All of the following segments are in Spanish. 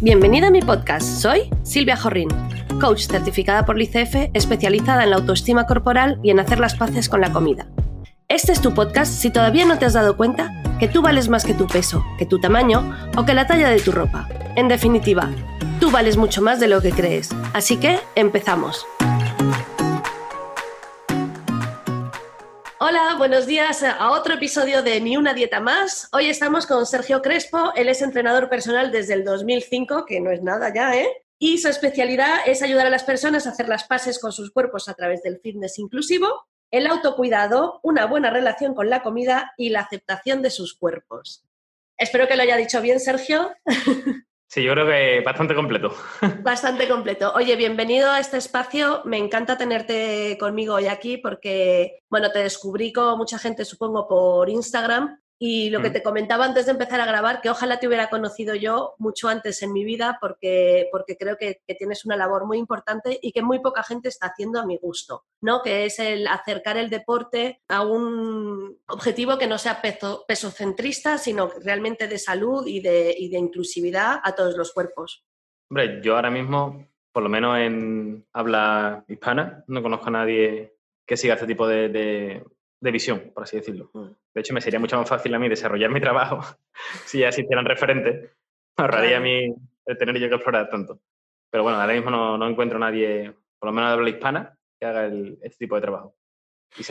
Bienvenida a mi podcast. Soy Silvia Jorrín, coach certificada por l'ICF, especializada en la autoestima corporal y en hacer las paces con la comida. Este es tu podcast si todavía no te has dado cuenta que tú vales más que tu peso, que tu tamaño o que la talla de tu ropa. En definitiva, tú vales mucho más de lo que crees. Así que empezamos. Hola, buenos días a otro episodio de Ni una dieta más. Hoy estamos con Sergio Crespo, él es entrenador personal desde el 2005, que no es nada ya, ¿eh? Y su especialidad es ayudar a las personas a hacer las paces con sus cuerpos a través del fitness inclusivo, el autocuidado, una buena relación con la comida y la aceptación de sus cuerpos. Espero que lo haya dicho bien, Sergio. Sí, yo creo que bastante completo. Bastante completo. Oye, bienvenido a este espacio. Me encanta tenerte conmigo hoy aquí porque, bueno, te descubrí con mucha gente, supongo, por Instagram y lo que mm. te comentaba antes de empezar a grabar, que ojalá te hubiera conocido yo mucho antes en mi vida, porque, porque creo que, tienes una labor muy importante y que muy poca gente está haciendo a mi gusto, ¿no? Que es el acercar el deporte a un objetivo que no sea peso, pesocentrista, sino realmente de salud y de, y de inclusividad a todos los cuerpos. Hombre, yo ahora mismo, por lo menos en habla hispana, no conozco a nadie que siga este tipo de de visión, por así decirlo. De hecho, me sería mucho más fácil a mí desarrollar mi trabajo si ya existieran referentes. ahorraría a mí el tener yo que explorar tanto. Pero bueno, ahora mismo no, no encuentro a nadie, por lo menos de habla hispana, que haga este tipo de trabajo.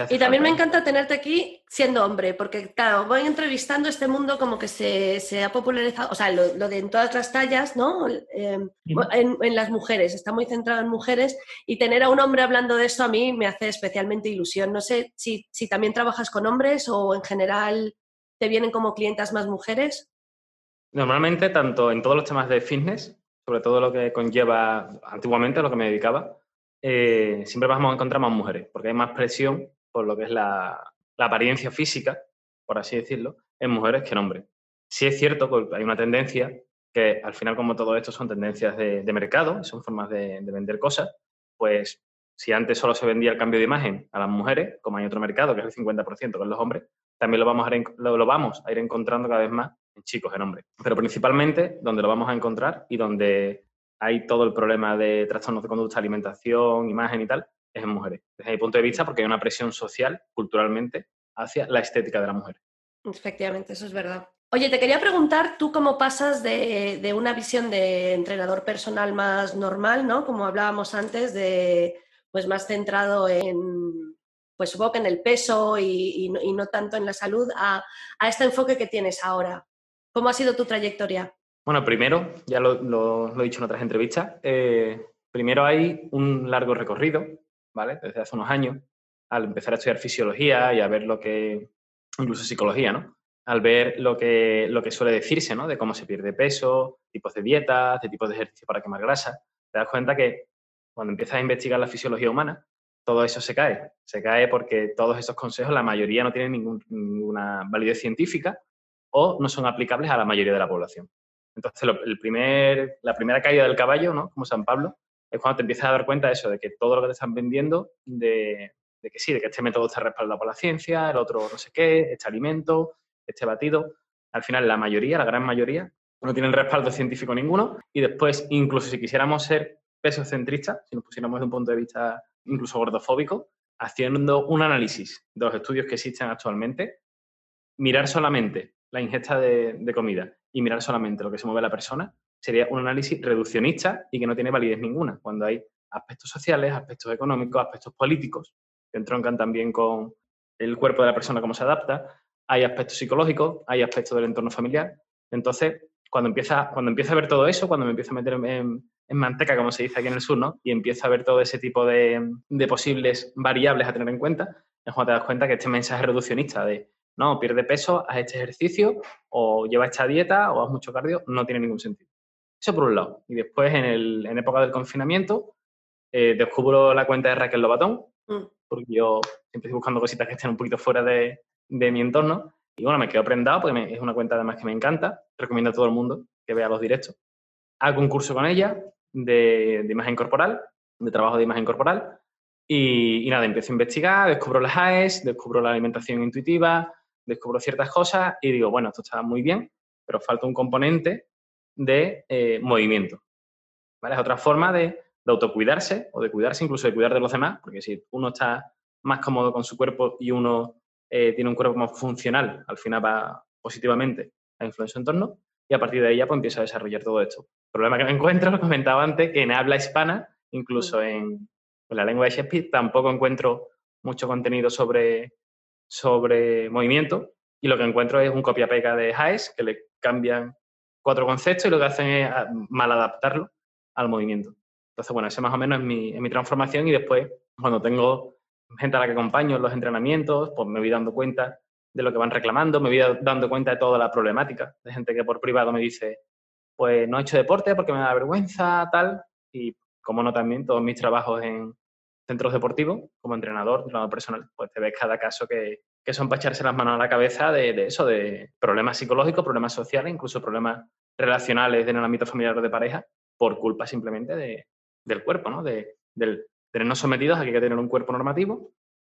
Y, también me encanta tenerte aquí siendo hombre, porque claro, voy entrevistando este mundo como que se, se ha popularizado, o sea, lo, de en todas las tallas, ¿no? Em, en, las mujeres, está muy centrado en mujeres y tener a un hombre hablando de esto a mí me hace especialmente ilusión. No sé si, si también trabajas con hombres o en general te vienen como clientas más mujeres. Normalmente, tanto en todos los temas de fitness, sobre todo lo que conlleva antiguamente a lo que me dedicaba, eh, siempre vamos a encontrar más mujeres, porque hay más presión por lo que es la, apariencia física, por así decirlo, en mujeres que en hombres. Sí es cierto que hay una tendencia que al final, como todo esto son tendencias de, mercado, son formas de, vender cosas, pues si antes solo se vendía el cambio de imagen a las mujeres, como hay otro mercado que es el 50% con los hombres, también lo vamos, a ir, lo vamos a ir encontrando cada vez más en chicos, en hombres. Pero principalmente donde lo vamos a encontrar y donde hay todo el problema de trastornos de conducta, alimentación, imagen y tal, es en mujeres. Desde mi punto de vista, porque hay una presión social, culturalmente, hacia la estética de la mujer. Efectivamente, eso es verdad. Oye, te quería preguntar, tú cómo pasas de, una visión de entrenador personal más normal, ¿no? Como hablábamos antes, de pues más centrado en, pues supongo que en el peso y, no, tanto en la salud, a, a este enfoque que tienes ahora. ¿Cómo ha sido tu trayectoria? Bueno, primero, ya lo, he dicho en otras entrevistas, eh, primero hay un largo recorrido, ¿vale? Desde hace unos años, al empezar a estudiar fisiología y a ver lo que, incluso psicología, ¿no? Al ver lo que, lo que suele decirse, ¿no? De cómo se pierde peso, tipos de dietas, de tipos de ejercicio para quemar grasa, te das cuenta que cuando empiezas a investigar la fisiología humana, todo eso se cae. Se cae porque todos esos consejos, la mayoría no tienen ninguna validez científica o no son aplicables a la mayoría de la población. Entonces, la primera caída del caballo, ¿no? Como San Pablo, es cuando te empiezas a dar cuenta de eso, de que todo lo que te están vendiendo, de, que sí, de que este método está respaldado por la ciencia, el otro no sé qué, este alimento, este batido. Al final, la mayoría, la gran mayoría, no tienen respaldo científico ninguno. Y después, incluso si quisiéramos ser pesocentristas, si nos pusiéramos de un punto de vista incluso gordofóbico, haciendo un análisis de los estudios que existen actualmente, mirar solamente la ingesta de comida y mirar solamente lo que se mueve la persona, sería un análisis reduccionista y que no tiene validez ninguna, cuando hay aspectos sociales, aspectos económicos, aspectos políticos, que entroncan también con el cuerpo de la persona, cómo se adapta, hay aspectos psicológicos, hay aspectos del entorno familiar. Entonces, cuando empieza, cuando empieza a ver todo eso, cuando me empiezo a meter en, manteca, como se dice aquí en el sur, ¿no? y empieza a ver todo ese tipo de, de posibles variables a tener en cuenta, es cuando te das cuenta que este mensaje reduccionista de no, pierde peso, haz este ejercicio o lleva esta dieta o haz mucho cardio, no tiene ningún sentido. Eso por un lado. Y después, en, el, en época del confinamiento, eh, descubro la cuenta de Raquel Lobatón, mm. porque yo siempre estoy buscando cositas que estén un poquito fuera de, mi entorno. Y bueno, me quedo prendado porque es una cuenta además que me encanta. Recomiendo a todo el mundo que vea los directos. Hago un curso con ella de, imagen corporal, de trabajo de imagen corporal. Y, y, nada, empiezo a investigar, descubro las AES, descubro la alimentación intuitiva, descubro ciertas cosas y digo, bueno, esto está muy bien, pero falta un componente de eh, movimiento. ¿vale? Es otra forma de, autocuidarse o de cuidarse, incluso de cuidar de los demás, porque si uno está más cómodo con su cuerpo y uno eh, tiene un cuerpo más funcional, al final va positivamente a influir en su entorno y a partir de ahí ya pues, empieza a desarrollar todo esto. El problema que me encuentro, lo comentaba antes, que en habla hispana, incluso en, la lengua de Shakespeare, tampoco encuentro mucho contenido sobre, sobre movimiento y lo que encuentro es un copia-pega de Hayes que le cambian cuatro conceptos y lo que hacen es ah, mal adaptarlo al movimiento. Entonces, bueno, ese más o menos es mi, es mi transformación y después, cuando tengo gente a la que acompaño en los entrenamientos, pues me voy dando cuenta de lo que van reclamando, me voy dando cuenta de toda la problemática, de gente que por privado me dice, pues no he hecho deporte porque me da vergüenza, tal, y como no también todos mis trabajos en centros deportivos, como entrenador, entrenador personal, pues te ves cada caso que, que son para echarse las manos a la cabeza de, eso, de problemas psicológicos, problemas sociales, incluso problemas relacionales en el ámbito familiar o de pareja, por culpa simplemente de, del cuerpo, ¿no? De, del tenernos sometidos a que hay que tener un cuerpo normativo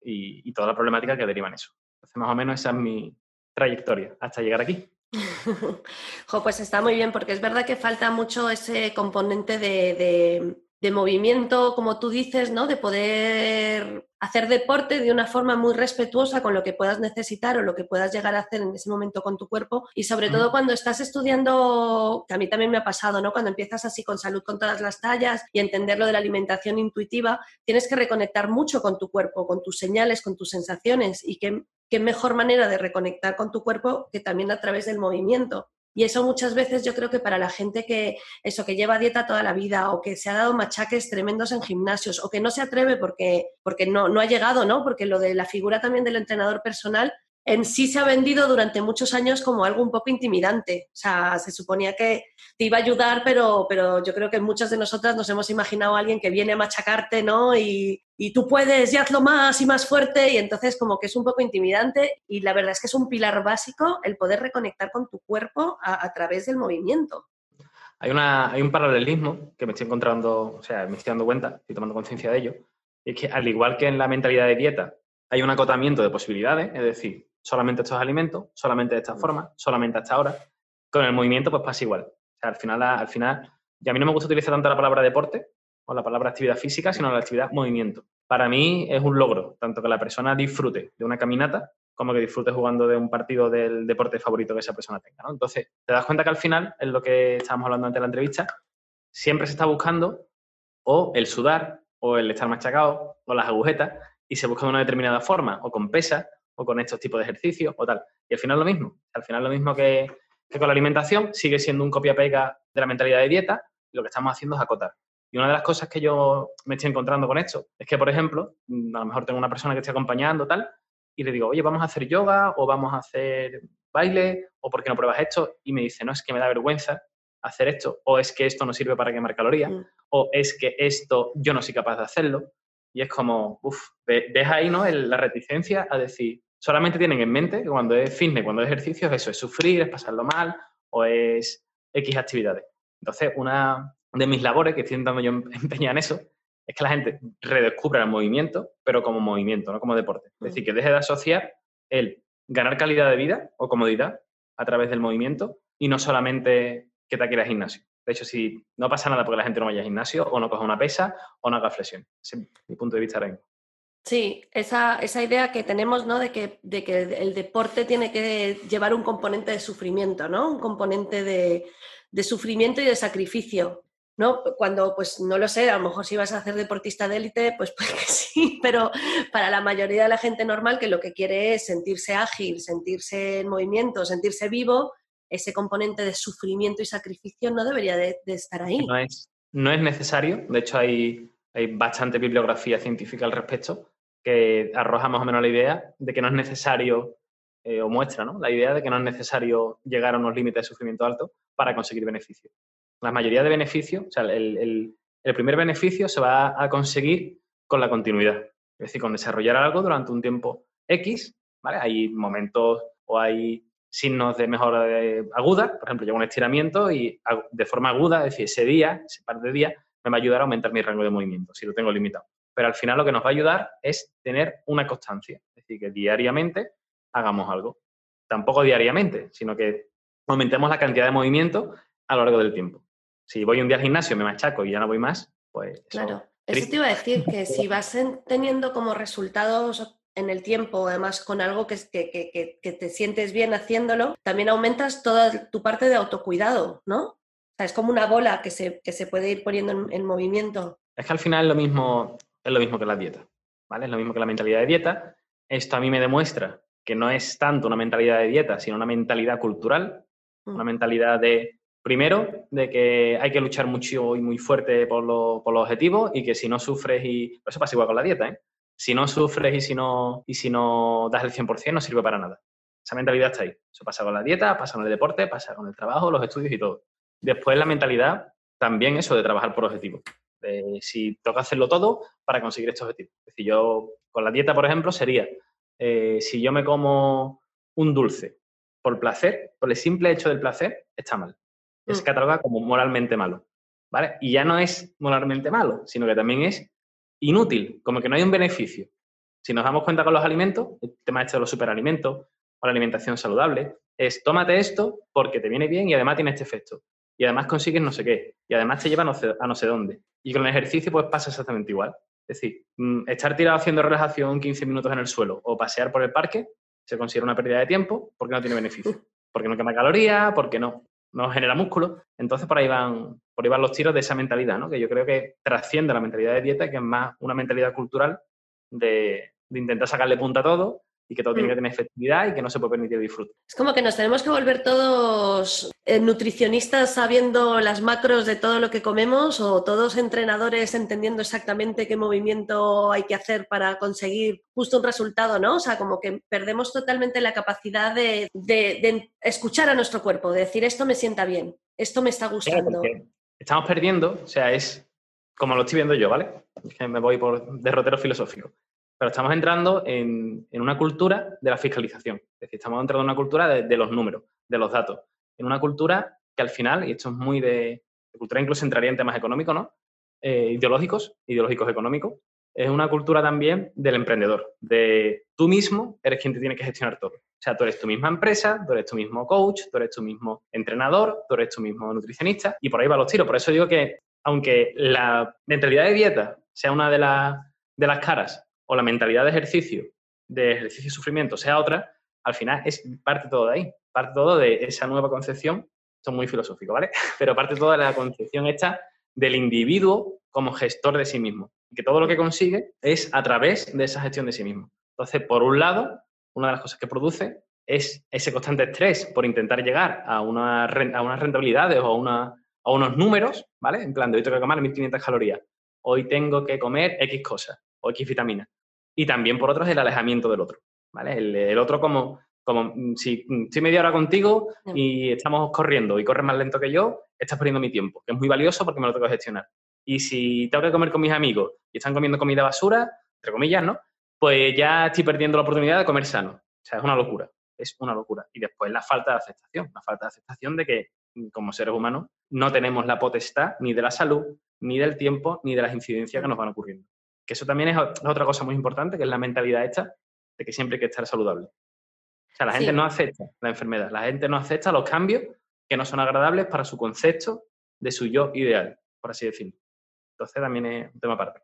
y, toda la problemática que deriva en eso. Entonces, más o menos esa es mi trayectoria hasta llegar aquí. pues está muy bien, porque es verdad que falta mucho ese componente de, de movimiento, como tú dices, ¿no? De poder hacer deporte de una forma muy respetuosa con lo que puedas necesitar o lo que puedas llegar a hacer en ese momento con tu cuerpo. Y sobre todo cuando estás estudiando, que a mí también me ha pasado, ¿no? Cuando empiezas así con salud con todas las tallas y entender lo de la alimentación intuitiva, tienes que reconectar mucho con tu cuerpo, con tus señales, con tus sensaciones. Y qué, qué mejor manera de reconectar con tu cuerpo que también a través del movimiento. Y eso muchas veces yo creo que para la gente que eso que lleva dieta toda la vida o que se ha dado machaques tremendos en gimnasios o que no se atreve porque, porque no, no ha llegado, ¿no? Porque lo de la figura también del entrenador personal en sí se ha vendido durante muchos años como algo un poco intimidante. O sea, se suponía que te iba a ayudar, pero, pero yo creo que muchas de nosotras nos hemos imaginado a alguien que viene a machacarte, ¿no? Y, y tú puedes y hazlo más y más fuerte. Y entonces como que es un poco intimidante y la verdad es que es un pilar básico el poder reconectar con tu cuerpo a, través del movimiento. Hay, una, hay un paralelismo que me estoy encontrando, o sea, me estoy dando cuenta, estoy tomando conciencia de ello, y es que al igual que en la mentalidad de dieta hay un acotamiento de posibilidades, es decir, solamente estos alimentos, solamente de esta mm. forma, solamente a esta hora. Con el movimiento pues pasa igual. O sea, al final, al final, y a mí no me gusta utilizar tanto la palabra deporte o la palabra actividad física, sino la actividad movimiento. Para mí es un logro, tanto que la persona disfrute de una caminata como que disfrute jugando de un partido del deporte favorito que esa persona tenga. Entonces, te das cuenta que al final, es lo que estábamos hablando antes de la entrevista, siempre se está buscando o el sudar, o el estar machacado, o las agujetas, y se busca de una determinada forma, o con pesas, o con estos tipos de ejercicios o tal. Y al final lo mismo, al final lo mismo que, con la alimentación, sigue siendo un copia-pega de la mentalidad de dieta, y lo que estamos haciendo es acotar. Y una de las cosas que yo me estoy encontrando con esto es que, por ejemplo, mm, a lo mejor tengo una persona que esté acompañando tal, y le digo, oye, vamos a hacer yoga o vamos a hacer baile o por qué no pruebas esto y me dice, no, es que me da vergüenza hacer esto o es que esto no sirve para quemar calorías mm. o es que esto yo no soy capaz de hacerlo y es como, uff, deja ahí ¿no? la reticencia a decir, solamente tienen en mente que cuando es fitness, cuando es ejercicio, eso es sufrir, es pasarlo mal o es X actividades. Entonces, una de mis labores que estoy intentando yo empeñar en eso es que la gente redescubra el movimiento, pero como movimiento, no como deporte. Es decir, que deje de asociar el ganar calidad de vida o comodidad a través del movimiento y no solamente que te quieras gimnasio. De hecho, si no pasa nada porque la gente no vaya al gimnasio o no coja una pesa o no haga flexión. Ese es mi punto de vista ahora Sí, esa, idea que tenemos, ¿no? De que, de que el deporte tiene que llevar un componente de sufrimiento, ¿no? Un componente de, sufrimiento y de sacrificio, ¿no? Cuando, pues, no lo sé, a lo mejor si vas a hacer deportista de élite, pues, pues que sí, pero para la mayoría de la gente normal que lo que quiere es sentirse ágil, sentirse en movimiento, sentirse vivo, ese componente de sufrimiento y sacrificio no debería de, estar ahí. No es, no es necesario, de hecho hay, hay bastante bibliografía científica al respecto, que arroja más o menos la idea de que no es necesario, eh, o muestra ¿no? la idea de que no es necesario llegar a unos límites de sufrimiento alto para conseguir beneficios. La mayoría de beneficios, o sea, el, primer beneficio se va a conseguir con la continuidad, es decir, con desarrollar algo durante un tiempo X, ¿vale? Hay momentos o hay signos de mejora aguda, por ejemplo, llevo un estiramiento y de forma aguda, es decir, ese día, ese par de días, me va a ayudar a aumentar mi rango de movimiento, si lo tengo limitado pero al final lo que nos va a ayudar es tener una constancia, es decir, que diariamente hagamos algo. Tampoco diariamente, sino que aumentemos la cantidad de movimiento a lo largo del tiempo. Si voy un día al gimnasio, me machaco y ya no voy más, pues... claro, eso te iba a decir, que si vas teniendo como resultados en el tiempo, además con algo que, que, que, te sientes bien haciéndolo, también aumentas toda tu parte de autocuidado, ¿no? O sea, es como una bola que se, se puede ir poniendo en, en, movimiento. Es que al final es lo mismo, es lo mismo que la dieta, ¿vale? Es lo mismo que la mentalidad de dieta. Esto a mí me demuestra que no es tanto una mentalidad de dieta, sino una mentalidad cultural, una mm. mentalidad de, primero, de que hay que luchar mucho y muy fuerte por, por los objetivos y que si no sufres y... Eso pasa igual con la dieta, ¿eh? Si no sufres y si no, y si no das el 100% no sirve para nada. Esa mentalidad está ahí. Eso pasa con la dieta, pasa con el deporte, pasa con el trabajo, los estudios y todo. Después la mentalidad, también eso de trabajar por objetivos. Si toca hacerlo todo para conseguir estos objetivos. Es decir, yo con la dieta, por ejemplo, sería eh, si yo me como un dulce por placer, por el simple hecho del placer, está mal. Es mm. catalogado como moralmente malo. ¿Vale? Y ya no es moralmente malo, sino que también es inútil, como que no hay un beneficio. Si nos damos cuenta con los alimentos, el tema este de los superalimentos o la alimentación saludable, es tómate esto porque te viene bien y además tiene este efecto. Y además consigues no sé qué. Y además te lleva a no sé, a no sé dónde. Y con el ejercicio pues pasa exactamente igual. Es decir, mm, estar tirado haciendo relajación 15 minutos en el suelo o pasear por el parque se considera una pérdida de tiempo porque no tiene beneficio. Porque no quema calorías, porque no, no genera músculo. Entonces por ahí van, por ahí van los tiros de esa mentalidad, ¿no? que yo creo que trasciende la mentalidad de dieta, que es más una mentalidad cultural de, de intentar sacarle punta a todo y que todo tiene mm. que tener efectividad y que no se puede permitir disfrute. Es como que nos tenemos que volver todos eh, nutricionistas sabiendo las macros de todo lo que comemos o todos entrenadores entendiendo exactamente qué movimiento hay que hacer para conseguir justo un resultado, ¿no? O sea, como que perdemos totalmente la capacidad de, escuchar a nuestro cuerpo, de decir esto me sienta bien, esto me está gustando. estamos perdiendo, o sea, es como lo estoy viendo yo, ¿vale? Es que me voy por derrotero filosófico pero estamos entrando en, una cultura de la fiscalización. Es decir, estamos entrando en una cultura de, los números, de los datos. En una cultura que al final, y esto es muy de, cultura, incluso entraría en temas económicos, ¿no? Eh, ideológicos, ideológicos económicos. Es una cultura también del emprendedor, de tú mismo eres quien te tiene que gestionar todo. O sea, tú eres tu misma empresa, tú eres tu mismo coach, tú eres tu mismo entrenador, tú eres tu mismo nutricionista, y por ahí va los tiros. Por eso digo que, aunque la mentalidad de dieta sea una de, de las caras o la mentalidad de ejercicio, de ejercicio y sufrimiento sea otra, al final es parte todo de ahí, parte todo de esa nueva concepción, esto es muy filosófico, ¿vale? Pero parte todo de la concepción hecha del individuo como gestor de sí mismo, que todo lo que consigue es a través de esa gestión de sí mismo. Entonces, por un lado, una de las cosas que produce es ese constante estrés por intentar llegar a, una, a unas rentabilidades o a unos números, ¿vale? En plan, de hoy tengo que comer 1500 calorías, hoy tengo que comer X cosas o X vitaminas y también por otro es el alejamiento del otro, ¿vale? El, otro como, como mm, si mm, estoy media hora contigo y estamos corriendo y corres más lento que yo, estás perdiendo mi tiempo, que es muy valioso porque me lo tengo que gestionar. Y si tengo que comer con mis amigos y están comiendo comida basura, entre comillas, ¿no? Pues ya estoy perdiendo la oportunidad de comer sano. O sea, es una locura, es una locura. Y después la falta de aceptación, la falta de aceptación de que mm, como seres humanos no tenemos la potestad ni de la salud, ni del tiempo, ni de las incidencias que nos van ocurriendo. Que eso también es otra cosa muy importante, que es la mentalidad esta de que siempre hay que estar saludable. O sea, la gente no acepta la enfermedad, la gente no acepta los cambios que no son agradables para su concepto de su yo ideal, por así decirlo. Entonces también es un tema aparte.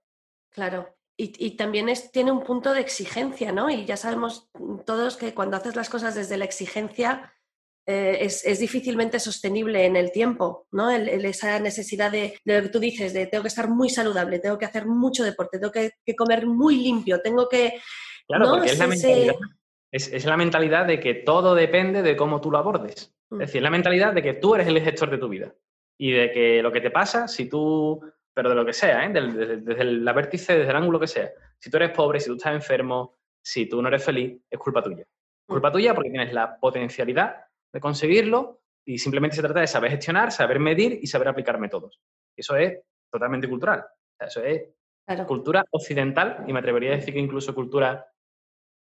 Claro. Y, también es, tiene un punto de exigencia, ¿no? Y ya sabemos todos que cuando haces las cosas desde la exigencia, eh, es, difícilmente sostenible en el tiempo, ¿no? esa necesidad de, lo que tú dices, de tengo que estar muy saludable, tengo que hacer mucho deporte, tengo que, comer muy limpio, tengo que... Claro, porque es, la mentalidad, es, la mentalidad de que todo depende de cómo tú lo abordes. Es mm. decir, es la mentalidad de que tú eres el gestor de tu vida y de que lo que te pasa, si tú, pero de lo que sea, ¿eh? desde, desde la vértice, desde el ángulo que sea, si tú eres pobre, si tú estás enfermo, si tú no eres feliz, es culpa tuya. Culpa mm. tuya porque tienes la potencialidad de conseguirlo y simplemente se trata de saber gestionar, saber medir y saber aplicar métodos. Eso es totalmente cultural. eso es cultura occidental y me atrevería a decir que incluso cultura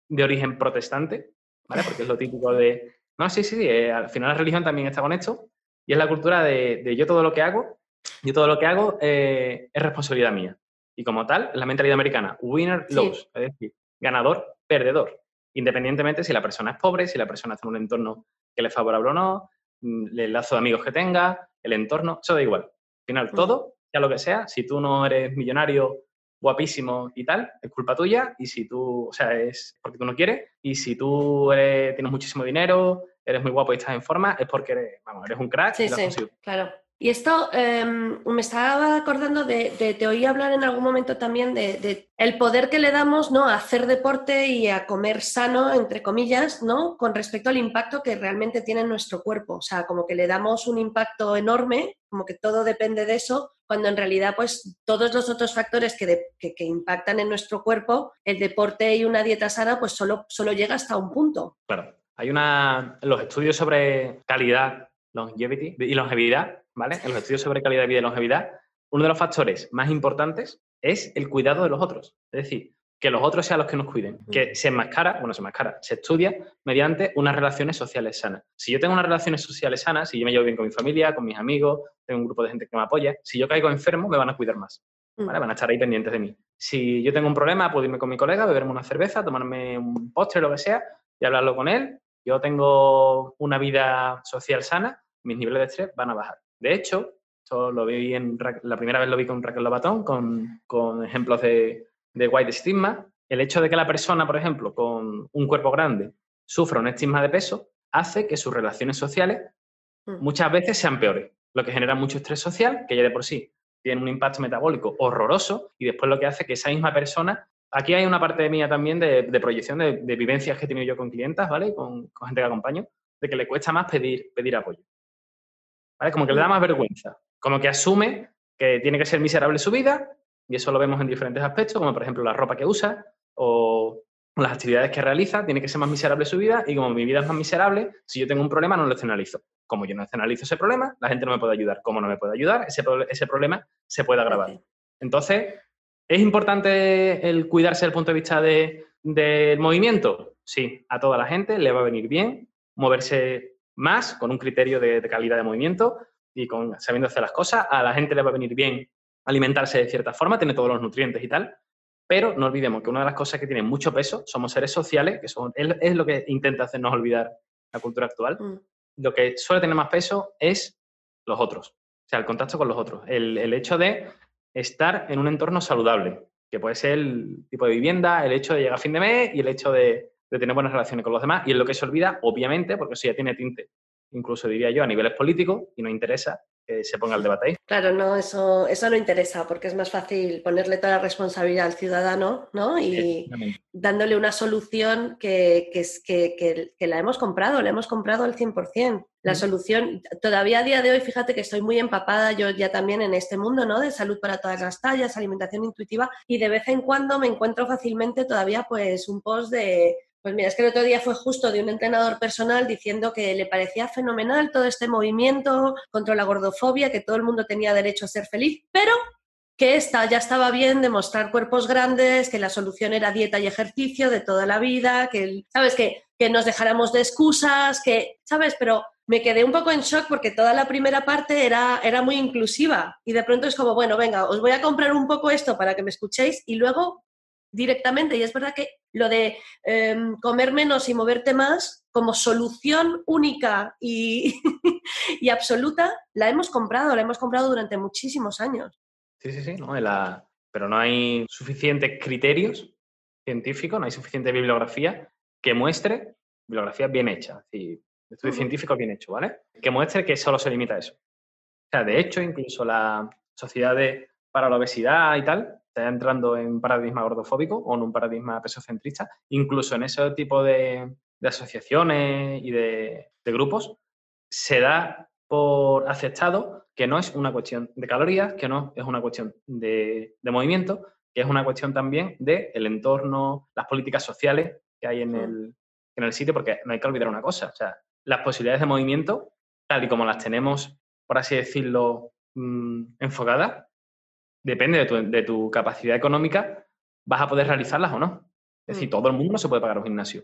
de origen protestante, ¿vale? Porque es lo típico de... No, sí, sí, eh, al final la religión también está con esto y es la cultura de, yo todo lo que hago, yo todo lo que hago eh, es responsabilidad mía. Y como tal, la mentalidad americana, winner lose, es decir, ganador, perdedor. Independientemente si la persona es pobre, si la persona está en un entorno que le es favorable o no, mm, el lazo de amigos que tenga, el entorno, eso da igual. Al final, todo, ya lo que sea, si tú no eres millonario, guapísimo y tal, es culpa tuya. Y si tú, o sea, es porque tú no quieres. Y si tú tienes muchísimo dinero, eres muy guapo y estás en forma, es porque eres, vamos, eres un crack. Sí, sí, claro. Y esto em, me estaba acordando de, te oí hablar en algún momento también de, el poder que le damos ¿no? a hacer deporte y a comer sano, entre comillas, ¿no? con respecto al impacto que realmente tiene en nuestro cuerpo. O sea, como que le damos un impacto enorme, como que todo depende de eso, cuando en realidad pues todos los otros factores que, que, impactan en nuestro cuerpo, el deporte y una dieta sana, pues solo, solo llega hasta un punto. Claro. Hay una, los estudios sobre calidad longevity y longevidad ¿vale? En los estudios sobre calidad de vida y longevidad, uno de los factores más importantes es el cuidado de los otros. Es decir, que los otros sean los que nos cuiden, que se enmascara, bueno, se enmascara, se estudia mediante unas relaciones sociales sanas. Si yo tengo unas relaciones sociales sanas, si yo me llevo bien con mi familia, con mis amigos, tengo un grupo de gente que me apoya, si yo caigo enfermo, me van a cuidar más, ¿vale? Van a estar ahí pendientes de mí. Si yo tengo un problema, puedo irme con mi colega, beberme una cerveza, tomarme un postre, lo que sea, y hablarlo con él. Yo tengo una vida social sana, mis niveles de estrés van a bajar. De hecho, esto lo vi en, la primera vez lo vi con Raquel Lobatón, con, con ejemplos de, de white stigma. El hecho de que la persona, por ejemplo, con un cuerpo grande sufra un estigma de peso, hace que sus relaciones sociales mm. muchas veces sean peores, lo que genera mucho estrés social, que ya de por sí tiene un impacto metabólico horroroso, y después lo que hace que esa misma persona, aquí hay una parte mía también de, proyección de, vivencias que he tenido yo con clientas, ¿vale? Con, con, gente que acompaño, de que le cuesta más pedir, pedir apoyo. Como que le da más vergüenza, como que asume que tiene que ser miserable su vida, y eso lo vemos en diferentes aspectos, como por ejemplo la ropa que usa o las actividades que realiza, tiene que ser más miserable su vida, y como mi vida es más miserable, si yo tengo un problema no lo escenalizo. Como yo no escenalizo ese problema, la gente no me puede ayudar. Como no me puede ayudar, ese, ese problema se puede agravar. Entonces, ¿es importante el cuidarse desde el punto de vista del movimiento? Sí, a toda la gente le va a venir bien moverse más, con un criterio de, calidad de movimiento y con sabiendo hacer las cosas. A la gente le va a venir bien alimentarse de cierta forma, tiene todos los nutrientes y tal. Pero no olvidemos que una de las cosas que tiene mucho peso somos seres sociales, que son, es, lo que intenta hacernos olvidar la cultura actual. Mm. Lo que suele tener más peso es los otros, o sea, el contacto con los otros. El, el hecho de estar en un entorno saludable, que puede ser el tipo de vivienda, el hecho de llegar a fin de mes y el hecho de, de tener buenas relaciones con los demás y es lo que se olvida, obviamente, porque eso ya tiene tinte, incluso diría yo, a niveles políticos y no interesa que se ponga el debate ahí. Claro, no, eso, eso no interesa porque es más fácil ponerle toda la responsabilidad al ciudadano ¿no? y dándole una solución que, que, que, la hemos comprado, la hemos comprado al 100%. La solución, todavía a día de hoy, fíjate que estoy muy empapada yo ya también en este mundo, ¿no? De salud para todas las tallas, alimentación intuitiva y de vez en cuando me encuentro fácilmente todavía pues un post de pues mira, es que el otro día fue justo de un entrenador personal diciendo que le parecía fenomenal todo este movimiento contra la gordofobia, que todo el mundo tenía derecho a ser feliz, pero que esta, ya estaba bien de mostrar cuerpos grandes, que la solución era dieta y ejercicio de toda la vida, que, ¿sabes? Que, que nos dejáramos de excusas, que, ¿sabes? Pero me quedé un poco en shock porque toda la primera parte era, era muy inclusiva y de pronto es como, bueno, venga, os voy a comprar un poco esto para que me escuchéis y luego directamente. Y es verdad que lo de em, comer menos y moverte más como solución única y, y, absoluta, la hemos comprado, la hemos comprado durante muchísimos años. Sí, sí, sí, ¿no? pero no hay suficientes criterios científicos, no hay suficiente bibliografía que muestre, bibliografía bien hecha, es estudio científico bien hecho, ¿vale? Que muestre que solo se limita a eso. O sea, de hecho, incluso la Sociedad para la Obesidad y tal, está entrando en un paradigma gordofóbico o en un paradigma pesocentrista, incluso en ese tipo de, asociaciones y de, grupos, se da por aceptado que no es una cuestión de calorías, que no es una cuestión de, movimiento, que es una cuestión también del el entorno, las políticas sociales que hay en el, en el sitio, porque no hay que olvidar una cosa, o sea, las posibilidades de movimiento, tal y como las tenemos, por así decirlo, mm, enfocadas, depende de tu, capacidad económica, vas a poder realizarlas o no. Es decir, mm. todo el mundo no se puede pagar un gimnasio.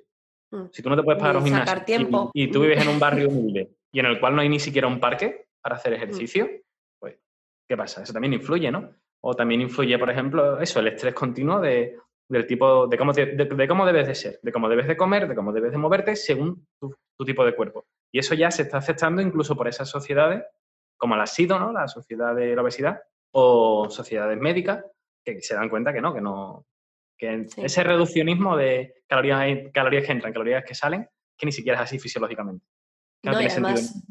Mm. Si tú no te puedes pagar un gimnasio Y, tú vives en un barrio humilde y en el cual no hay ni siquiera un parque para hacer ejercicio, pues, ¿qué pasa? Eso también influye, ¿no? O también influye, por ejemplo, eso, el estrés continuo de, del tipo, de cómo, de, cómo debes de ser, de cómo debes de comer, de cómo debes de moverte según tu, tu tipo de cuerpo. Y eso ya se está aceptando incluso por esas sociedades como la SIDO, ¿no? la Sociedad de la Obesidad, o sociedades médicas, que se dan cuenta que no, que no, que ese reduccionismo de calorías, calorías que entran, calorías que salen, que ni siquiera es así fisiológicamente. no, y además,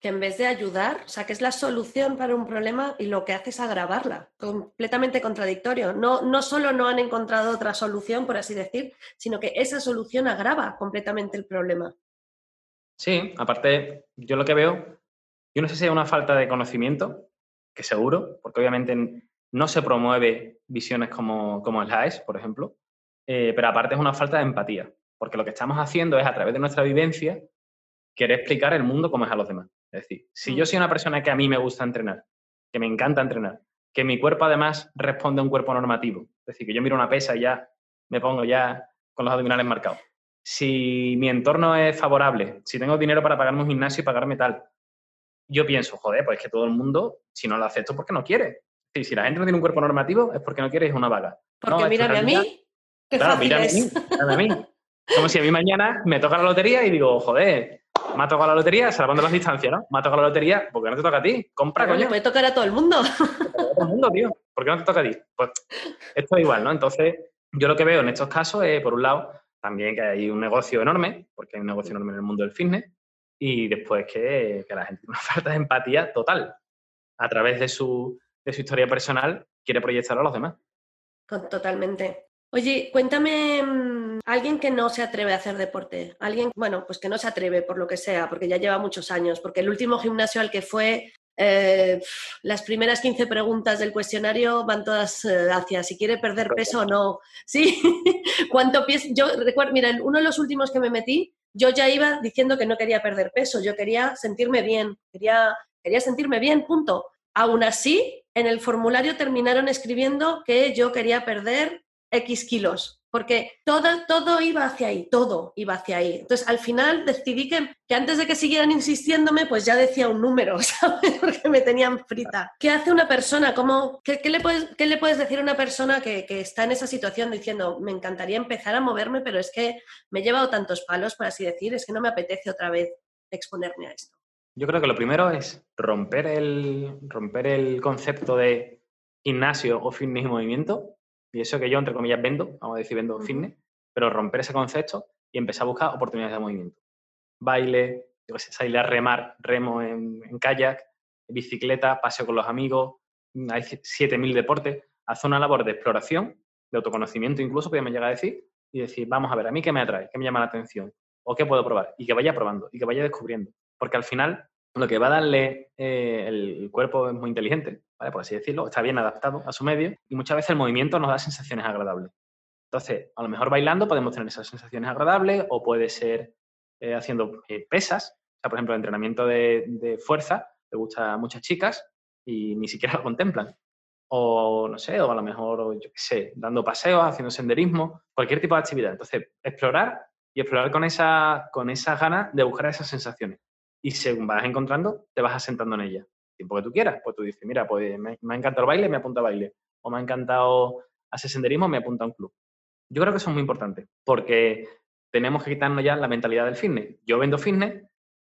que en vez de ayudar, o sea, que es la solución para un problema y lo que hace es agravarla, completamente contradictorio. No, no solo no han encontrado otra solución, por así decir, sino que esa solución agrava completamente el problema. Sí, aparte, yo lo que veo, yo no sé si hay una falta de conocimiento, que seguro, porque obviamente no se promueve visiones como, como el HAES, por ejemplo, eh, pero aparte es una falta de empatía, porque lo que estamos haciendo es a través de nuestra vivencia querer explicar el mundo como es a los demás. Es decir, si yo mm. soy una persona que a mí me gusta entrenar, que me encanta entrenar, que mi cuerpo además responde a un cuerpo normativo, es decir, que yo miro una pesa y ya me pongo ya con los abdominales marcados. Si mi entorno es favorable, si tengo dinero para pagarme un gimnasio y pagarme tal, yo pienso, joder, pues es que todo el mundo, si no lo acepto, porque no quiere. si la gente no tiene un cuerpo normativo, es porque no quiere, es una vaga. Porque mírame a mí, qué claro, mírame a mí, mírame a mí. Como si a mí mañana me toca la lotería y digo, joder, me ha tocado la lotería, salvando las distancias, ¿no? Me ha tocado la lotería, ¿por qué no te toca a ti? Compra, coño. Me tocará a todo el mundo. a todo el mundo, tío. ¿Por qué no te toca a ti? Pues esto es igual, ¿no? Entonces, yo lo que veo en estos casos es, por un lado, también que hay un negocio enorme, porque hay un negocio enorme en el mundo del fitness, y después que, la gente tiene una falta de empatía total. A través de su, de su historia personal, quiere proyectarlo a los demás. Totalmente. Oye, cuéntame mm, alguien que no se atreve a hacer deporte, alguien, bueno, pues que no se atreve por lo que sea, porque ya lleva muchos años, porque el último gimnasio al que fue, eh, las primeras 15 preguntas del cuestionario van todas eh, hacia si quiere perder peso o no. Sí, cuánto pies, yo recuerdo, mira, uno de los últimos que me metí, yo ya iba diciendo que no quería perder peso, yo quería sentirme bien, quería, quería sentirme bien, punto. Aún así, en el formulario terminaron escribiendo que yo quería perder X kilos, porque todo, todo iba hacia ahí, todo iba hacia ahí. Entonces, al final decidí que, que, antes de que siguieran insistiéndome, pues ya decía un número, ¿sabes? Porque me tenían frita. ¿Qué hace una persona? ¿Cómo, qué, le puedes, qué, le puedes, decir a una persona que, que, está en esa situación diciendo, me encantaría empezar a moverme, pero es que me he llevado tantos palos, por así decir, es que no me apetece otra vez exponerme a esto? Yo creo que lo primero es romper el, romper el concepto de gimnasio o fitness y movimiento y eso que yo, entre comillas, vendo, vamos a decir, vendo fitness, pero romper ese concepto y empezar a buscar oportunidades de movimiento. Baile, yo qué sé, salir a remar, remo en, kayak, bicicleta, paseo con los amigos, hay 7.000 deportes. Haz una labor de exploración, de autoconocimiento incluso, podemos llegar a decir, y decir, vamos a ver, a mí qué me atrae, qué me llama la atención, o qué puedo probar, y que vaya probando, y que vaya descubriendo. Porque al final, lo que va a darle eh, el cuerpo es muy inteligente. Por así decirlo, está bien adaptado a su medio y muchas veces el movimiento nos da sensaciones agradables. Entonces, a lo mejor bailando podemos tener esas sensaciones agradables o puede ser eh, haciendo eh, pesas. O sea, por ejemplo, el entrenamiento de, fuerza le gusta a muchas chicas y ni siquiera lo contemplan. O, no sé, o a lo mejor, yo qué sé, dando paseos, haciendo senderismo, cualquier tipo de actividad. Entonces, explorar y explorar con esa, con esa ganas de buscar esas sensaciones. Y según vas encontrando, te vas asentando en ellas tiempo que tú quieras. Pues tú dices, mira, pues me, ha encantado el baile, me apunta a baile. O me ha encantado hacer senderismo, me apunta a un club. Yo creo que eso es muy importante, porque tenemos que quitarnos ya la mentalidad del fitness. Yo vendo fitness,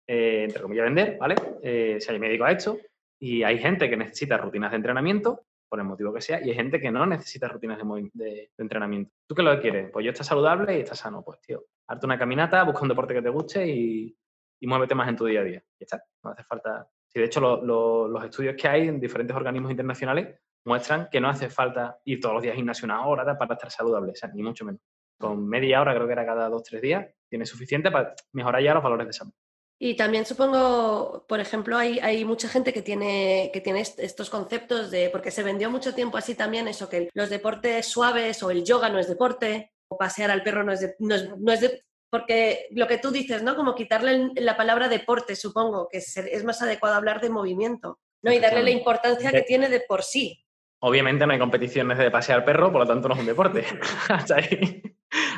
eh, entre comillas vender, ¿vale? Eh, si hay médico a esto, y hay gente que necesita rutinas de entrenamiento, por el motivo que sea, y hay gente que no necesita rutinas de, entrenamiento. ¿Tú qué lo que quieres? Pues yo estoy saludable y estás sano. Pues, tío, hazte una caminata, busca un deporte que te guste y, y muévete más en tu día a día. Ya está. No hace falta Sí, de hecho, los estudios que hay en diferentes organismos internacionales muestran que no hace falta ir todos los días al gimnasio una hora para estar saludable, ni mucho menos. Con media hora, creo que era cada dos o tres días, tiene suficiente para mejorar ya los valores de salud. Y también supongo, por ejemplo, hay, hay, mucha gente que tiene, que tiene estos conceptos de, porque se vendió mucho tiempo así también, eso que los deportes suaves o el yoga no es deporte, o pasear al perro no es, no es, no es de, porque lo que tú dices, ¿no? Como quitarle la palabra deporte, supongo, que es más adecuado hablar de movimiento, ¿no? Y darle la importancia que tiene de por sí. Obviamente no hay competiciones de pasear perro, por lo tanto no es un deporte. hasta ahí,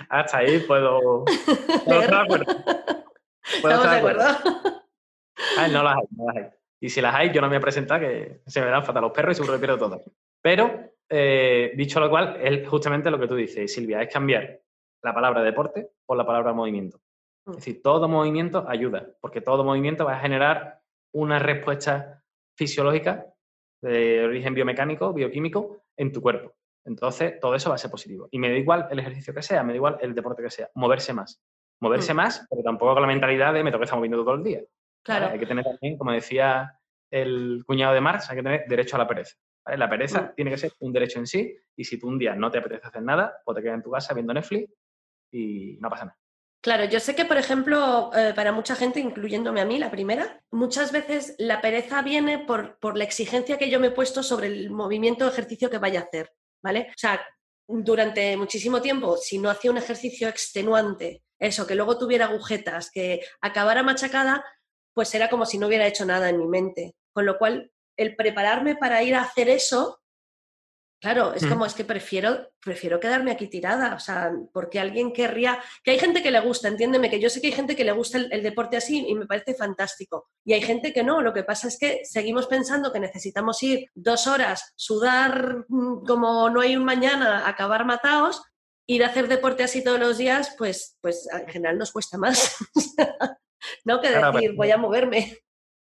hasta ahí puedo, puedo estar de acuerdo. ¿Estamos de acuerdo? no las hay, no las hay. Y si las hay, yo no me voy a presentar, que se me dan fatal los perros y seguro que pierdo todo. Pero, eh, dicho lo cual, es justamente lo que tú dices, Silvia, es cambiar la palabra deporte por la palabra movimiento. Es mm. decir, todo movimiento ayuda, porque todo movimiento va a generar una respuesta fisiológicas de origen biomecánico, bioquímico, en tu cuerpo. Entonces, todo eso va a ser positivo. Y me da igual el ejercicio que sea, me da igual el deporte que sea, moverse más. Moverse mm. más, pero tampoco con la mentalidad de me que estar moviendo todo el día. Claro. Hay que tener también, como decía el cuñado de Marx, hay que tener derecho a la pereza. La pereza mm. tiene que ser un derecho en sí, y si tú un día no te apetece hacer nada, pues te quedas en tu casa viendo Netflix y no pasa nada. Claro, yo sé que, por ejemplo, eh, para mucha gente, incluyéndome a mí, la primera, muchas veces la pereza viene por, por, la exigencia que yo me he puesto sobre el movimiento o ejercicio que vaya a hacer, ¿vale? O sea, durante muchísimo tiempo, si no hacía un ejercicio extenuante, eso, que luego tuviera agujetas, que acabara machacada, pues era como si no hubiera hecho nada en mi mente. Con lo cual, el prepararme para ir a hacer eso Claro, es mm. como, es que prefiero, prefiero quedarme aquí tirada, o sea, porque alguien querría, que hay gente que le gusta, entiéndeme, que yo sé que hay gente que le gusta el, deporte así y me parece fantástico. Y hay gente que no, lo que pasa es que seguimos pensando que necesitamos ir dos horas, sudar mm, como no hay un mañana, acabar matados, ir a hacer deporte así todos los días, pues, pues en general nos cuesta más. no que decir, voy a moverme.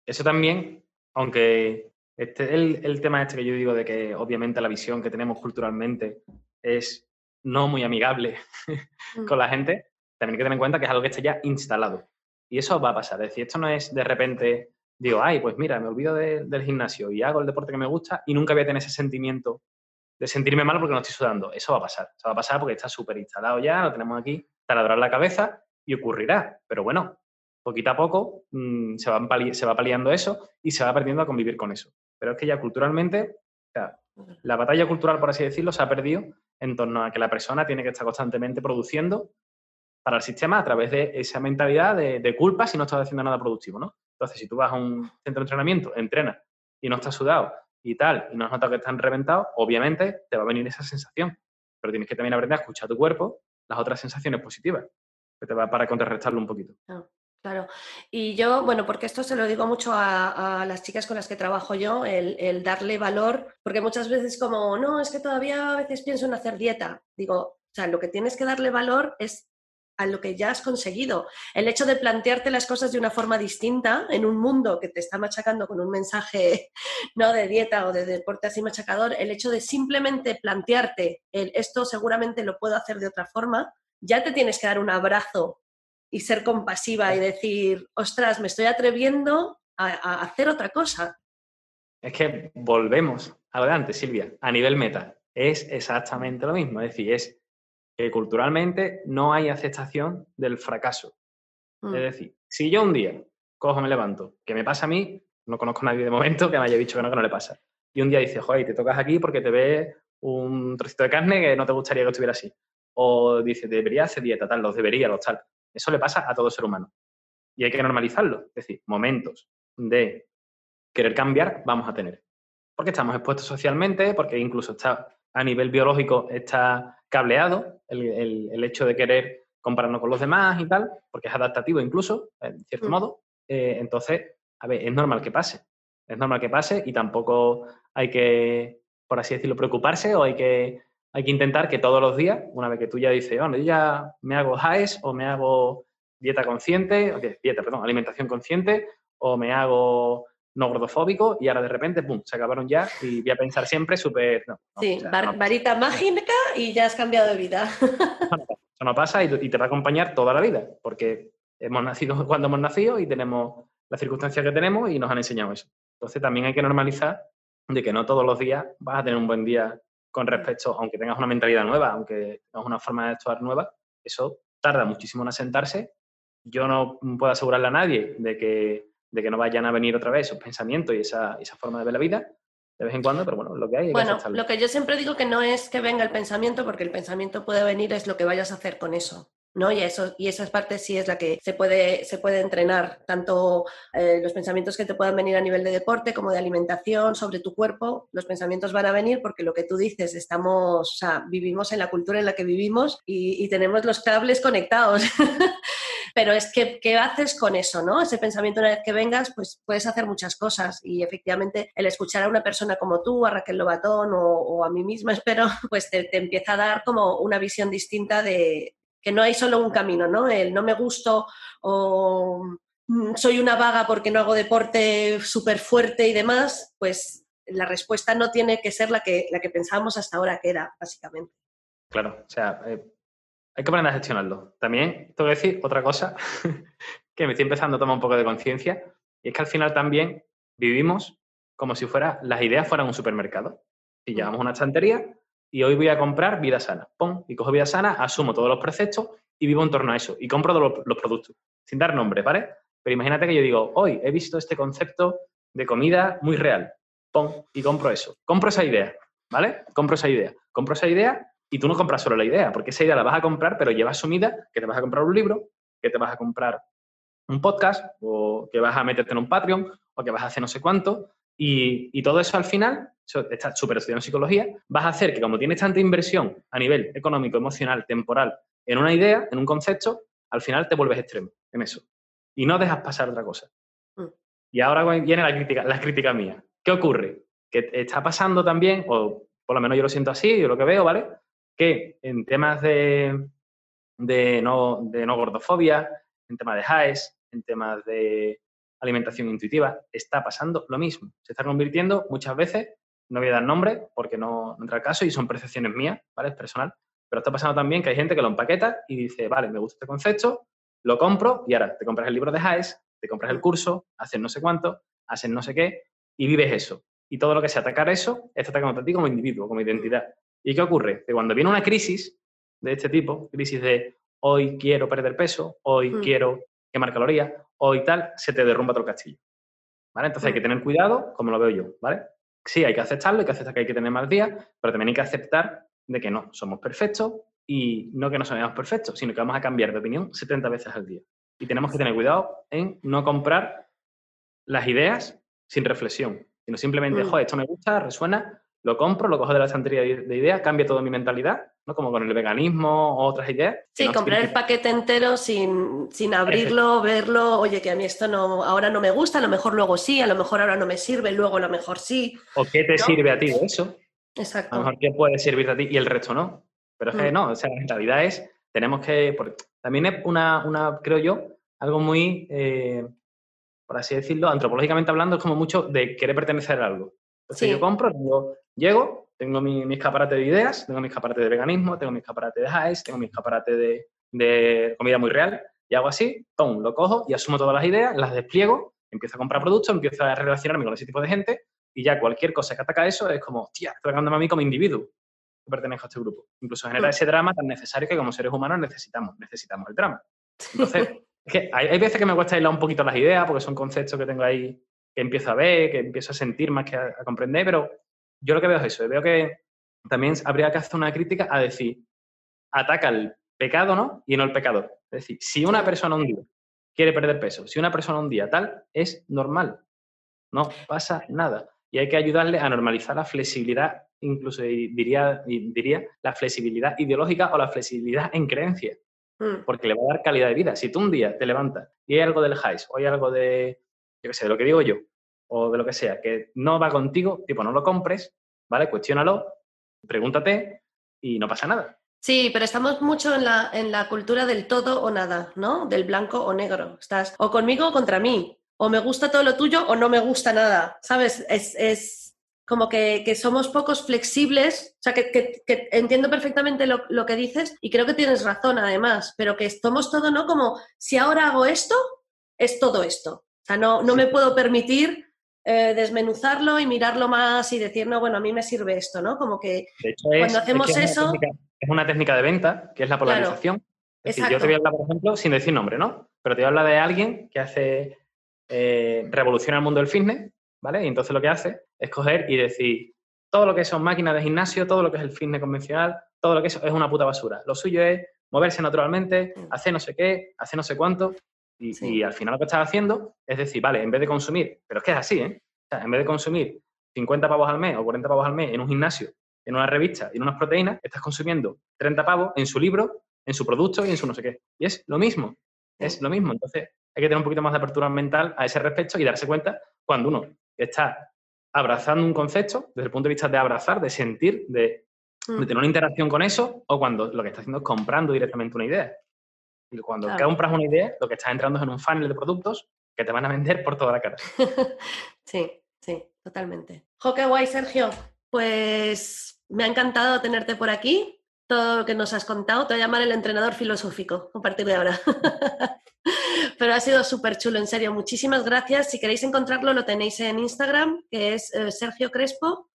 Eso también, aunque este, el, el tema este que yo digo de que obviamente la visión que tenemos culturalmente es no muy amigable mm. con la gente, también hay que tener en cuenta que es algo que está ya instalado. Y eso va a pasar. Es decir, esto no es de repente, digo, ay, pues mira, me olvido del gimnasio y hago el deporte que me gusta y nunca voy a tener ese sentimiento de sentirme mal porque no estoy sudando. Eso va a pasar. Eso va a pasar porque está súper instalado ya, lo tenemos aquí, taladrar la cabeza y ocurrirá. Pero bueno, poquito a poco mm, se, va se va paliando eso y se va aprendiendo a convivir con eso. Pero es que ya culturalmente, la batalla cultural, por así decirlo, se ha perdido en torno a que la persona tiene que estar constantemente produciendo para el sistema a través de esa mentalidad de, culpa si no estás haciendo nada productivo, ¿no? Entonces, si tú vas a un centro de entrenamiento, entrenas y no estás sudado y tal, y no has notado que están reventados, obviamente te va a venir esa sensación. Pero tienes que también aprender a escuchar a tu cuerpo las otras sensaciones positivas, que te va para contrarrestarlo un poquito. Claro, y yo, bueno, porque esto se lo digo mucho a, las chicas con las que trabajo yo, el, darle valor, porque muchas veces como, no, es que todavía a veces pienso en hacer dieta. Digo, o sea, lo que tienes que darle valor es a lo que ya has conseguido. El hecho de plantearte las cosas de una forma distinta en un mundo que te está machacando con un mensaje no de dieta o de deporte así machacador, el hecho de simplemente plantearte el, esto seguramente lo puedo hacer de otra forma, ya te tienes que dar un abrazo y ser compasiva y decir, ostras, me estoy atreviendo a, hacer otra cosa. Es que volvemos adelante, Silvia, a nivel meta. Es exactamente lo mismo. Es decir, es que culturalmente no hay aceptación del fracaso. Es mm. decir, si yo un día cojo, me levanto, que me pasa a mí, no conozco a nadie de momento que me haya dicho que no, que no le pasa. Y un día dice, joder, te tocas aquí porque te ves un trocito de carne que no te gustaría que estuviera así. O dice, debería hacer dieta, tal, los debería, los tal. Eso le pasa a todo ser humano. Y hay que normalizarlo. Es decir, momentos de querer cambiar vamos a tener. Porque estamos expuestos socialmente, porque incluso está a nivel biológico está cableado el, hecho de querer compararnos con los demás y tal, porque es adaptativo incluso, en cierto mm. modo. Eh, entonces, a ver, es normal que pase. Es normal que pase y tampoco hay que, por así decirlo, preocuparse o hay que hay que intentar que todos los días, una vez que tú ya dices, bueno, yo ya me hago HAES o me hago dieta consciente, dieta, perdón, alimentación consciente, o me hago no gordofóbico y ahora de repente, ¡pum!, se acabaron ya y voy a pensar siempre súper... sí, varita mágica y ya has cambiado de vida. Eso no pasa y, te va a acompañar toda la vida, porque hemos nacido cuando hemos nacido y tenemos las circunstancias que tenemos y nos han enseñado eso. Entonces también hay que normalizar de que no todos los días vas a tener un buen día con respecto, aunque tengas una mentalidad nueva, aunque tengas una forma de actuar nueva, eso tarda muchísimo en asentarse. Yo no puedo asegurarle a nadie de que, de que no vayan a venir otra vez esos pensamientos y esa, esa forma de ver la vida, de vez en cuando, pero bueno, lo que hay. bueno, lo que yo siempre digo que no es que venga el pensamiento, porque el pensamiento puede venir, es lo que vayas a hacer con eso. ¿No? Y, eso, y esa parte sí es la que se puede, se puede entrenar, tanto eh, los pensamientos que te puedan venir a nivel de deporte como de alimentación, sobre tu cuerpo, los pensamientos van a venir porque lo que tú dices, estamos, o sea, vivimos en la cultura en la que vivimos y, y tenemos los cables conectados. Pero es que, ¿qué haces con eso, no? Ese pensamiento una vez que vengas, pues puedes hacer muchas cosas y efectivamente el escuchar a una persona como tú, a Raquel Lobatón o, o a mí misma, espero, pues te, te empieza a dar como una visión distinta de, que no hay solo un camino, ¿no? El no me gusto o mm, soy una vaga porque no hago deporte súper fuerte y demás, pues la respuesta no tiene que ser la que, la que pensábamos hasta ahora que era, básicamente. Claro, o sea, eh, hay que aprender a gestionarlo. También tengo que decir otra cosa que me estoy empezando a tomar un poco de conciencia, y es que al final también vivimos como si fuera, las ideas fueran un supermercado. Si llevamos una estantería y hoy voy a comprar vida sana, pum, y cojo vida sana, asumo todos los preceptos y vivo en torno a eso, y compro todos los, productos, sin dar nombre, ¿vale? Pero imagínate que yo digo, hoy he visto este concepto de comida muy real, pum, y compro eso. Compro esa idea, ¿vale? Compro esa idea. Compro esa idea y tú no compras solo la idea, porque esa idea la vas a comprar, pero lleva asumida que te vas a comprar un libro, que te vas a comprar un podcast, o que vas a meterte en un Patreon, o que vas a hacer no sé cuánto, y, todo eso al final, esta super en psicología, vas a hacer que como tienes tanta inversión a nivel económico, emocional, temporal, en una idea, en un concepto, al final te vuelves extremo en eso. Y no dejas pasar otra cosa. Mm. Y ahora viene la crítica, la crítica mía. ¿Qué ocurre? Que está pasando también, o por lo menos yo lo siento así, yo lo que veo, ¿vale? Que en temas de, de, no, de no gordofobia, en temas de HAES, en temas de alimentación intuitiva, está pasando lo mismo. Se está convirtiendo muchas veces, no voy a dar nombre porque no, entra el caso y son percepciones mías, ¿vale? Es personal. Pero está pasando también que hay gente que lo empaqueta y dice, vale, me gusta este concepto, lo compro y ahora te compras el libro de Hayes, te compras el curso, haces no sé cuánto, haces no sé qué y vives eso. Y todo lo que sea atacar eso, está atacando a ti como individuo, como identidad. ¿Y qué ocurre? Que cuando viene una crisis de este tipo, crisis de hoy quiero perder peso, hoy mm. quiero quemar calorías, hoy tal, se te derrumba todo el castillo. ¿Vale? Entonces hay que mm. tener cuidado, como lo veo yo, ¿vale? Sí, hay que aceptarlo, hay que aceptar que hay que tener más días, pero también hay que aceptar de que no somos perfectos y no que no somos perfectos, sino que vamos a cambiar de opinión 70 veces al día. Y tenemos que tener cuidado en no comprar las ideas sin reflexión, sino simplemente, mm. joder, esto me gusta, resuena, lo compro, lo cojo de la estantería de ideas, cambia toda mi mentalidad, ¿no? Como con el veganismo o otras ideas. Sí, comprar el paquete entero sin, sin abrirlo, verlo, oye, que a mí esto no, ahora no me gusta, a lo mejor luego sí, a lo mejor ahora no me sirve, luego a lo mejor sí. ¿O qué te sirve a ti de eso? Exacto. A lo mejor qué puede servirte a ti y el resto no. Pero es que mm. no, o sea, la realidad es, tenemos que, también es una, una, creo yo, algo muy, eh, por así decirlo, antropológicamente hablando, es como mucho de querer pertenecer a algo. Entonces yo compro, llego, tengo mi, escaparate de ideas, tengo mi escaparate de veganismo, tengo mi escaparate de highs, tengo mi escaparate de, comida muy real, y hago así, ¡pum! lo cojo y asumo todas las ideas, las despliego, empiezo a comprar productos, empiezo a relacionarme con ese tipo de gente, y ya cualquier cosa que ataca eso es como, tía, estoy atacándome a mí como individuo que pertenezco a este grupo. Incluso genera ese drama tan necesario que como seres humanos necesitamos, necesitamos el drama. Entonces, es que hay, veces que me cuesta aislar un poquito las ideas porque son conceptos que tengo ahí que empiezo a ver, que empiezo a sentir más que a, comprender, pero yo lo que veo es eso, veo que también habría que hacer una crítica a decir, ataca el pecado, ¿no? Y no el pecador. Es decir, si una persona un día quiere perder peso, si una persona un día tal, es normal, no pasa nada. Y hay que ayudarle a normalizar la flexibilidad, incluso diría, diría la flexibilidad ideológica o la flexibilidad en creencia, mm. porque le va a dar calidad de vida. Si tú un día te levantas y hay algo del highs o hay algo de, yo qué sé, de lo que digo yo, o de lo que sea, que no va contigo, tipo, no lo compres, ¿vale? Cuestiónalo, pregúntate y no pasa nada. Sí, pero estamos mucho en la, en la cultura del todo o nada, ¿no? Del blanco o negro. Estás o conmigo o contra mí. O me gusta todo lo tuyo o no me gusta nada. ¿Sabes? Es, como que, somos pocos flexibles. O sea, que, entiendo perfectamente lo, lo, que dices y creo que tienes razón además, pero que somos todo, ¿no? Como si ahora hago esto, es todo esto sea, no, no me puedo permitir eh, desmenuzarlo y mirarlo más y decir, no, bueno, a mí me sirve esto, ¿no? Como que cuando hacemos eso... es una técnica de venta, que es la polarización. es decir, yo te voy a hablar, por ejemplo, sin decir nombre, ¿no? Pero te voy a hablar de alguien que hace... Eh, revoluciona el mundo del fitness, ¿vale? Y entonces lo que hace es coger y decir, todo lo que son máquinas de gimnasio, todo lo que es el fitness convencional, todo lo que eso es una puta basura. Lo suyo es moverse naturalmente, mm. hacer no sé qué, hacer no sé cuánto. Y, al final lo que estás haciendo es decir, vale, en vez de consumir, pero es que es así, ¿eh? O sea, en vez de consumir 50 pavos al mes o 40 pavos al mes en un gimnasio, en una revista y en unas proteínas, estás consumiendo 30 pavos en su libro, en su producto y en su no sé qué. Y es lo mismo, es lo mismo. Entonces hay que tener un poquito más de apertura mental a ese respecto y darse cuenta cuando uno está abrazando un concepto desde el punto de vista de abrazar, de sentir, de, de mm. tener una interacción con eso, o cuando lo que está haciendo es comprando directamente una idea. Y cuando compras una idea, lo que estás entrando es en un funnel de productos que te van a vender por toda la cara. sí, sí, totalmente. Jo, qué guay, Sergio. Pues me ha encantado tenerte por aquí. Todo lo que nos has contado, te voy a llamar el entrenador filosófico a partir de ahora. Pero ha sido súper chulo, en serio. Muchísimas gracias. Si queréis encontrarlo, lo tenéis en Instagram, que es eh, Sergio Crespo.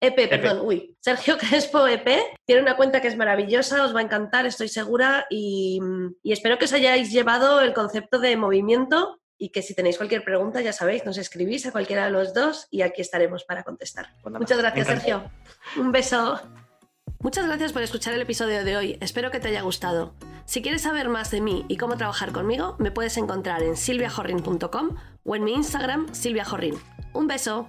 EP. EP, perdón, uy. Sergio Crespo EP. Tiene una cuenta que es maravillosa, os va a encantar, estoy segura. Y, y espero que os hayáis llevado el concepto de movimiento y que si tenéis cualquier pregunta, ya sabéis, nos escribís a cualquiera de los dos y aquí estaremos para contestar. Pues Muchas gracias, Sergio. Un beso. Muchas gracias por escuchar el episodio de hoy, espero que te haya gustado. Si quieres saber más de mí y cómo trabajar conmigo, me puedes encontrar en silviajorrin.com o en mi Instagram, silviajorrin. Un beso.